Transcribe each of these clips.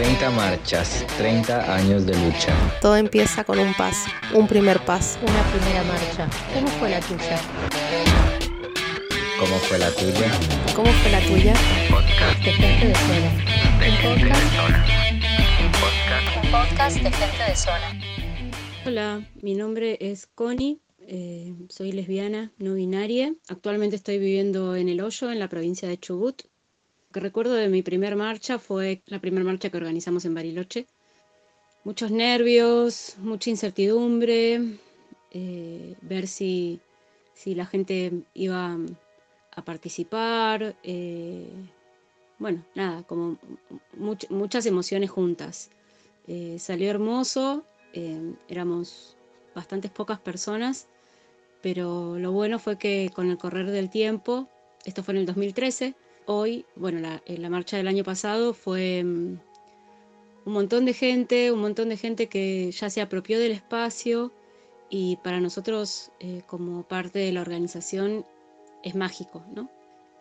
30 marchas, 30 años de lucha. Todo empieza con un paso, un primer paso. Una primera marcha. ¿Cómo fue la tuya? ¿Cómo fue la tuya? ¿Cómo fue la tuya? Podcast De gente de zona. de Un gente de podcast. zona. Un podcast Un podcast de gente de zona. Hola, mi nombre es Connie, eh, soy lesbiana no binaria. Actualmente estoy viviendo en El Hoyo, en la provincia de Chubut. Que recuerdo de mi primer marcha fue la primera marcha que organizamos en Bariloche. Muchos nervios, mucha incertidumbre, eh, ver si, si la gente iba a participar. eh, bueno, nada, como much- muchas emociones juntas. Eh, salió hermoso, éramos bastantes pocas personas, pero lo bueno fue que con el correr del tiempo, esto fue en el 2013, hoy, bueno, la, eh, la marcha del año pasado fue mm, un montón de gente, un montón de gente que ya se apropió del espacio y para nosotros eh, como parte de la organización es mágico, ¿no?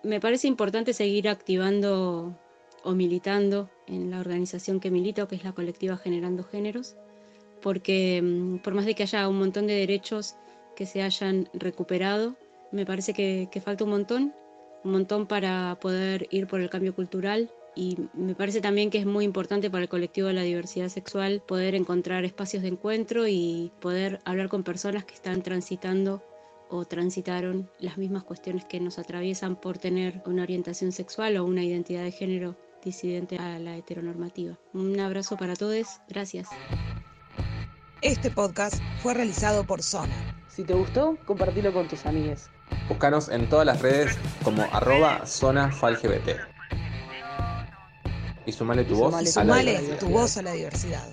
Me parece importante seguir activando o militando en la organización que milito, que es la colectiva Generando Géneros, porque mm, por más de que haya un montón de derechos que se hayan recuperado, me parece que falta un montón, un montón para poder ir por el cambio cultural y me parece también que es muy importante para el colectivo de la diversidad sexual poder encontrar espacios de encuentro y poder hablar con personas que están transitando o transitaron las mismas cuestiones que nos atraviesan por tener una orientación sexual o una identidad de género disidente a la heteronormativa. Un abrazo para todos, gracias. Este podcast fue realizado por Zona. Si te gustó, compartilo con tus amigues. Búscanos en todas las redes como arroba zona falgbt. Y sumale tu Y voz sumale a la sumale tu voz a la diversidad.